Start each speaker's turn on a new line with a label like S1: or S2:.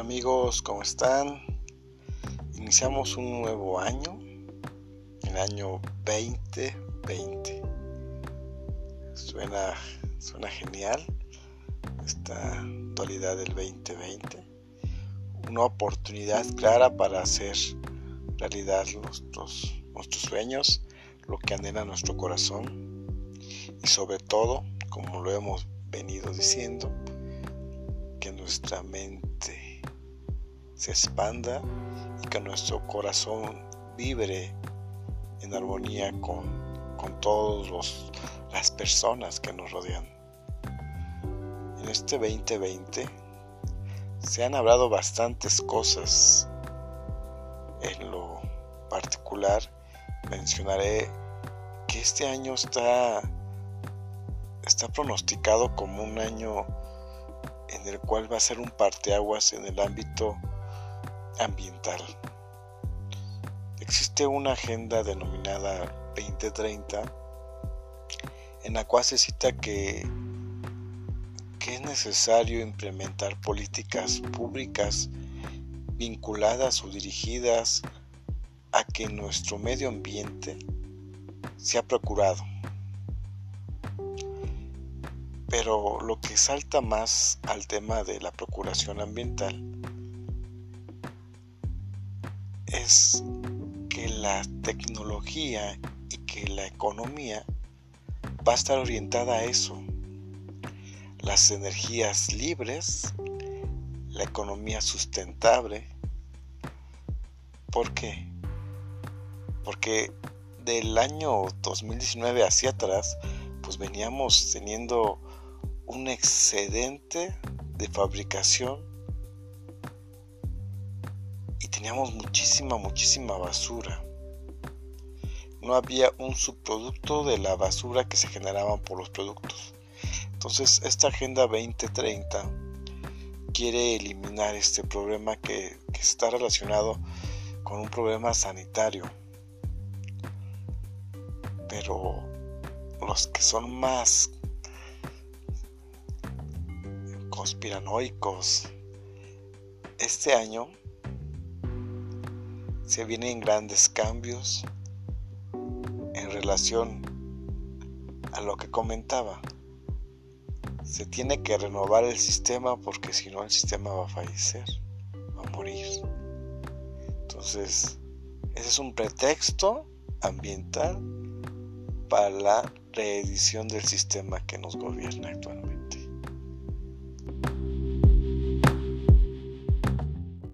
S1: amigos? ¿Cómo están? Iniciamos un nuevo año, el año 2020. Suena, suena genial esta dualidad del 2020. Una oportunidad clara para hacer realidad nuestros sueños, lo que anhela nuestro corazón y sobre todo, como lo hemos venido diciendo, que nuestra mente se expanda y que nuestro corazón vibre en armonía con, con todas las personas que nos rodean. En este 2020 se han hablado bastantes cosas. En lo particular mencionaré que este año está, está pronosticado como un año en el cual va a ser un parteaguas en el ámbito ambiental. Existe una agenda denominada 2030 en la cual se cita que, que es necesario implementar políticas públicas vinculadas o dirigidas a que nuestro medio ambiente sea procurado pero lo que salta más al tema de la procuración ambiental es que la tecnología y que la economía va a estar orientada a eso. Las energías libres, la economía sustentable. ¿Por qué? Porque del año 2019 hacia atrás, pues veníamos teniendo un excedente de fabricación teníamos muchísima, muchísima basura. No había un subproducto de la basura que se generaban por los productos. Entonces, esta Agenda 2030 quiere eliminar este problema que, está relacionado con un problema sanitario. Pero los que son más conspiranoicos. Este año se vienen grandes cambios en relación a lo que comentaba. Se tiene que renovar el sistema porque si no el sistema va a fallecer, va a morir. Entonces, ese es un pretexto ambiental para la reedición del sistema que nos gobierna actualmente.